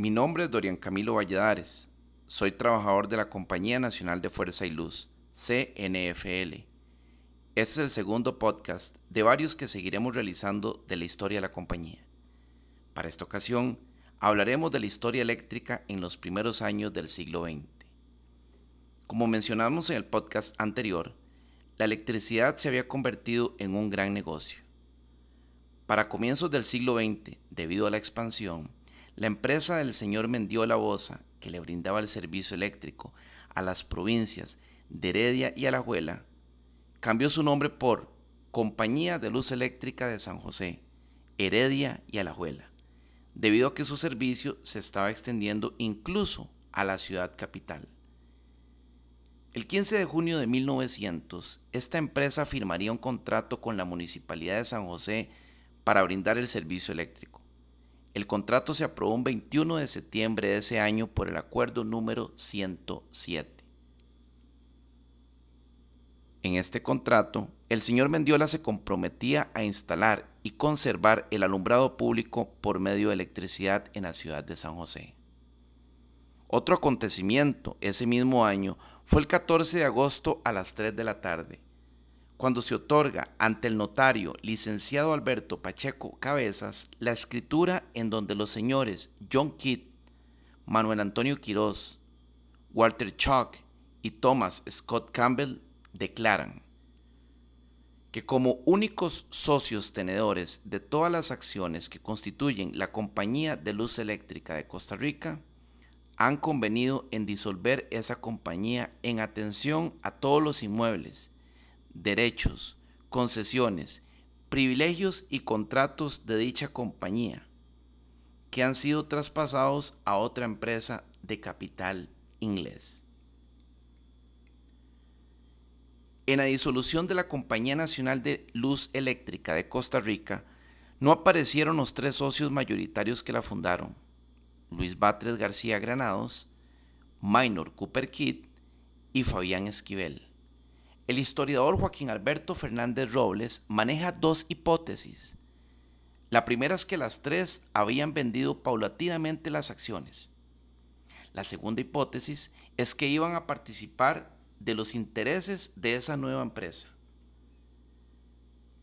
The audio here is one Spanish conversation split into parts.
Mi nombre es Dorian Camilo Valladares. Soy trabajador de la Compañía Nacional de Fuerza y Luz, CNFL. Este es el segundo podcast de varios que seguiremos realizando de la historia de la compañía. Para esta ocasión, hablaremos de la historia eléctrica en los primeros años del siglo XX. Como mencionamos en el podcast anterior, la electricidad se había convertido en un gran negocio. Para comienzos del siglo XX, debido a la expansión, la empresa del señor Mendiola Bosa, que le brindaba el servicio eléctrico a las provincias de Heredia y Alajuela, cambió su nombre por Compañía de Luz Eléctrica de San José, Heredia y Alajuela, debido a que su servicio se estaba extendiendo incluso a la ciudad capital. El 15 de junio de 1900, esta empresa firmaría un contrato con la Municipalidad de San José para brindar el servicio eléctrico. El contrato se aprobó un 21 de septiembre de ese año por el acuerdo número 107. En este contrato, el señor Mendiola se comprometía a instalar y conservar el alumbrado público por medio de electricidad en la ciudad de San José. Otro acontecimiento ese mismo año fue el 14 de agosto a las 3 de la tarde, cuando se otorga ante el notario licenciado Alberto Pacheco Cabezas la escritura en donde los señores John Kidd, Manuel Antonio Quirós, Walter Chalk y Thomas Scott Campbell declaran que como únicos socios tenedores de todas las acciones que constituyen la Compañía de Luz Eléctrica de Costa Rica, han convenido en disolver esa compañía en atención a todos los inmuebles, derechos, concesiones, privilegios y contratos de dicha compañía, que han sido traspasados a otra empresa de capital inglés. En la disolución de la Compañía Nacional de Luz Eléctrica de Costa Rica, no aparecieron los tres socios mayoritarios que la fundaron, Luis Batres García Granados, Minor Cooper Kidd y Fabián Esquivel. El historiador Joaquín Alberto Fernández Robles maneja dos hipótesis. La primera es que las tres habían vendido paulatinamente las acciones. La segunda hipótesis es que iban a participar de los intereses de esa nueva empresa.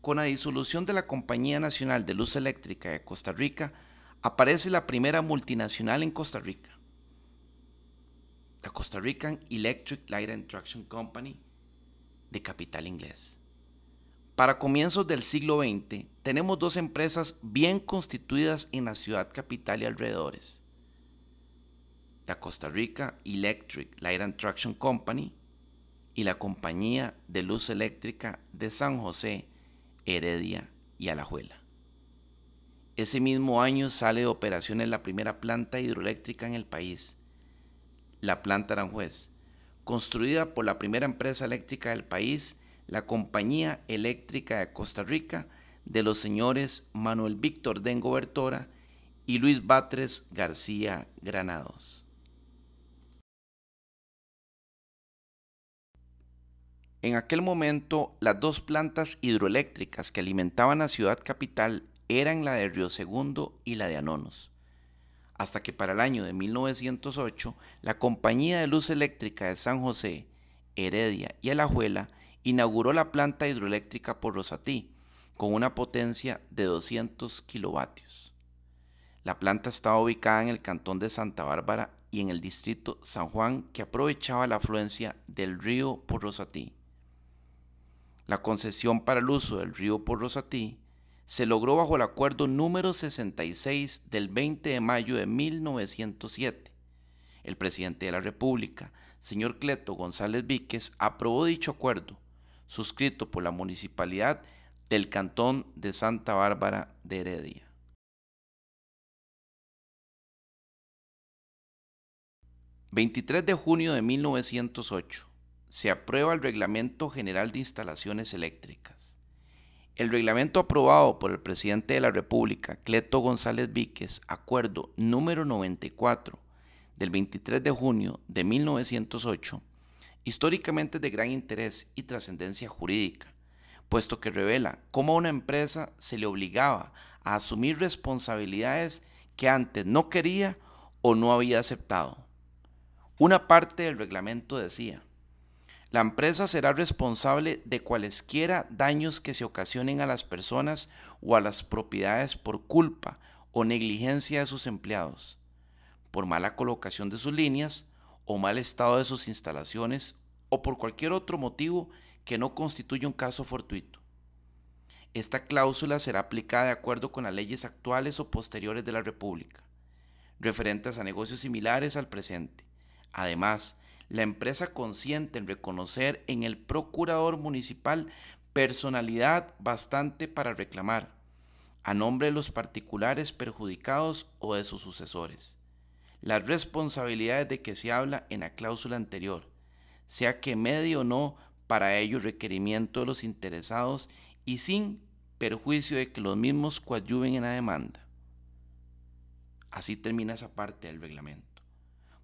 Con la disolución de la Compañía Nacional de Luz Eléctrica de Costa Rica, aparece la primera multinacional en Costa Rica, la Costa Rican Electric Light and Traction Company de capital inglés. Para comienzos del siglo XX tenemos dos empresas bien constituidas en la ciudad capital y alrededores. La Costa Rica Electric Light and Traction Company y la Compañía de Luz Eléctrica de San José, Heredia y Alajuela. Ese mismo año sale de operaciones la primera planta hidroeléctrica en el país, la planta Aranjuez, construida por la primera empresa eléctrica del país, la Compañía Eléctrica de Costa Rica, de los señores Manuel Víctor Dengo Bertora y Luis Batres García Granados. En aquel momento, las dos plantas hidroeléctricas que alimentaban la ciudad capital eran la de Río Segundo y la de Anonos, hasta que para el año de 1908 la Compañía de Luz Eléctrica de San José, Heredia y Alajuela inauguró la planta hidroeléctrica por Rosatí, con una potencia de 200 kilovatios. La planta estaba ubicada en el cantón de Santa Bárbara y en el distrito San Juan que aprovechaba la afluencia del río por Rosatí. La concesión para el uso del río por Rosatí se logró bajo el acuerdo número 66 del 20 de mayo de 1907. El presidente de la República, señor Cleto González Víquez, aprobó dicho acuerdo, suscrito por la municipalidad del Cantón de Santa Bárbara de Heredia. ...23 de junio de 1908... ...se aprueba el Reglamento General de Instalaciones Eléctricas el reglamento aprobado por el presidente de la República, Cleto González Víquez, acuerdo número 94 del 23 de junio de 1908, históricamente de gran interés y trascendencia jurídica, puesto que revela cómo a una empresa se le obligaba a asumir responsabilidades que antes no quería o no había aceptado. Una parte del reglamento decía, la empresa será responsable de cualesquiera daños que se ocasionen a las personas o a las propiedades por culpa o negligencia de sus empleados, por mala colocación de sus líneas o mal estado de sus instalaciones o por cualquier otro motivo que no constituya un caso fortuito. Esta cláusula será aplicada de acuerdo con las leyes actuales o posteriores de la República, referentes a negocios similares al presente. Además, la empresa consiente en reconocer en el procurador municipal personalidad bastante para reclamar, a nombre de los particulares perjudicados o de sus sucesores, las responsabilidades de que se habla en la cláusula anterior, sea que medie o no para ello requerimiento de los interesados y sin perjuicio de que los mismos coadyuven en la demanda. Así termina esa parte del reglamento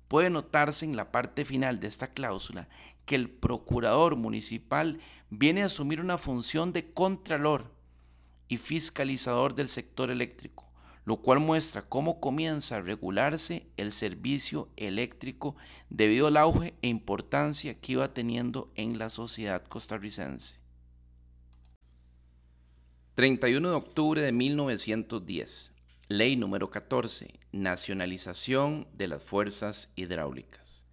puede notarse en la parte final de esta cláusula que el procurador municipal viene a asumir una función de contralor y fiscalizador del sector eléctrico, lo cual muestra cómo comienza a regularse el servicio eléctrico debido al auge e importancia que iba teniendo en la sociedad costarricense. 31 de octubre de 1910. Ley número 14. Nacionalización de las fuerzas hidráulicas.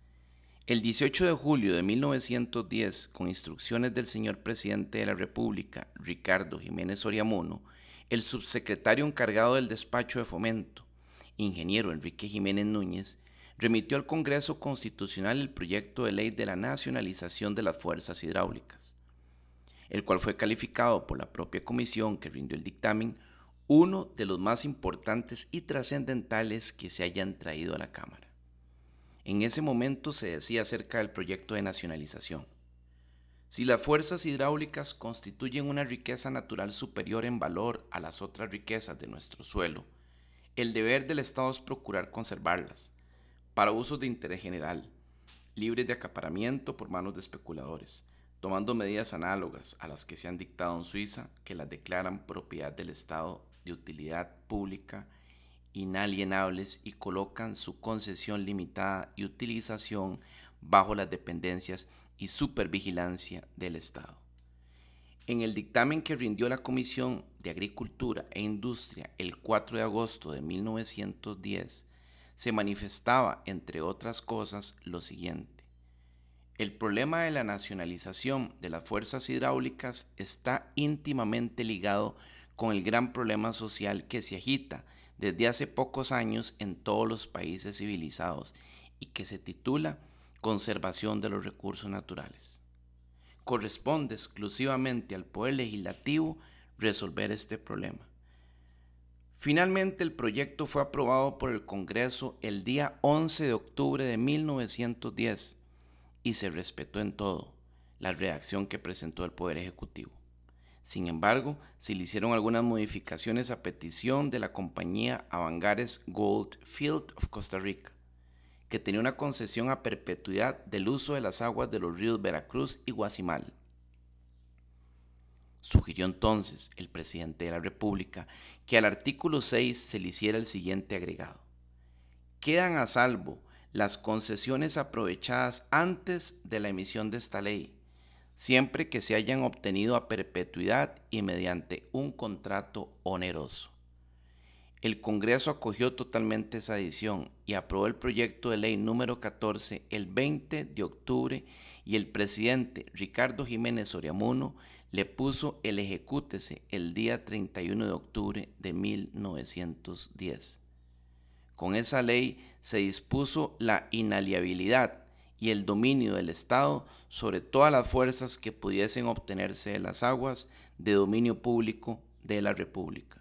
El 18 de julio de 1910, con instrucciones del señor presidente de la República, Ricardo Jiménez Oriamuno, el subsecretario encargado del despacho de fomento, ingeniero Enrique Jiménez Núñez, remitió al Congreso Constitucional el proyecto de ley de la nacionalización de las fuerzas hidráulicas, el cual fue calificado por la propia comisión que rindió el dictamen uno de los más importantes y trascendentales que se hayan traído a la Cámara. En ese momento se decía acerca del proyecto de nacionalización. Si las fuerzas hidráulicas constituyen una riqueza natural superior en valor a las otras riquezas de nuestro suelo, el deber del Estado es procurar conservarlas, para usos de interés general, libres de acaparamiento por manos de especuladores, tomando medidas análogas a las que se han dictado en Suiza que las declaran propiedad del Estado de utilidad pública inalienables y colocan su concesión limitada y utilización bajo las dependencias y supervigilancia del Estado. En el dictamen que rindió la Comisión de Agricultura e Industria el 4 de agosto de 1910, se manifestaba, entre otras cosas, lo siguiente. El problema de la nacionalización de las fuerzas hidráulicas está íntimamente ligado el gran problema social que se agita desde hace pocos años en todos los países civilizados y que se titula Conservación de los recursos naturales. Corresponde exclusivamente al Poder Legislativo resolver este problema. Finalmente el proyecto fue aprobado por el Congreso el día 11 de octubre de 1910 y se respetó en todo la reacción que presentó el Poder Ejecutivo. Sin embargo, se le hicieron algunas modificaciones a petición de la compañía Avangares Gold Field of Costa Rica, que tenía una concesión a perpetuidad del uso de las aguas de los ríos Veracruz y Guasimal. Sugirió entonces el presidente de la República que al artículo 6 se le hiciera el siguiente agregado. Quedan a salvo las concesiones aprovechadas antes de la emisión de esta ley, siempre que se hayan obtenido a perpetuidad y mediante un contrato oneroso. El Congreso acogió totalmente esa adición y aprobó el proyecto de ley número 14 el 20 de octubre y el presidente Ricardo Jiménez Oriamuno le puso el ejecútese el día 31 de octubre de 1910. Con esa ley se dispuso la inaliabilidad y el dominio del Estado sobre todas las fuerzas que pudiesen obtenerse de las aguas de dominio público de la República.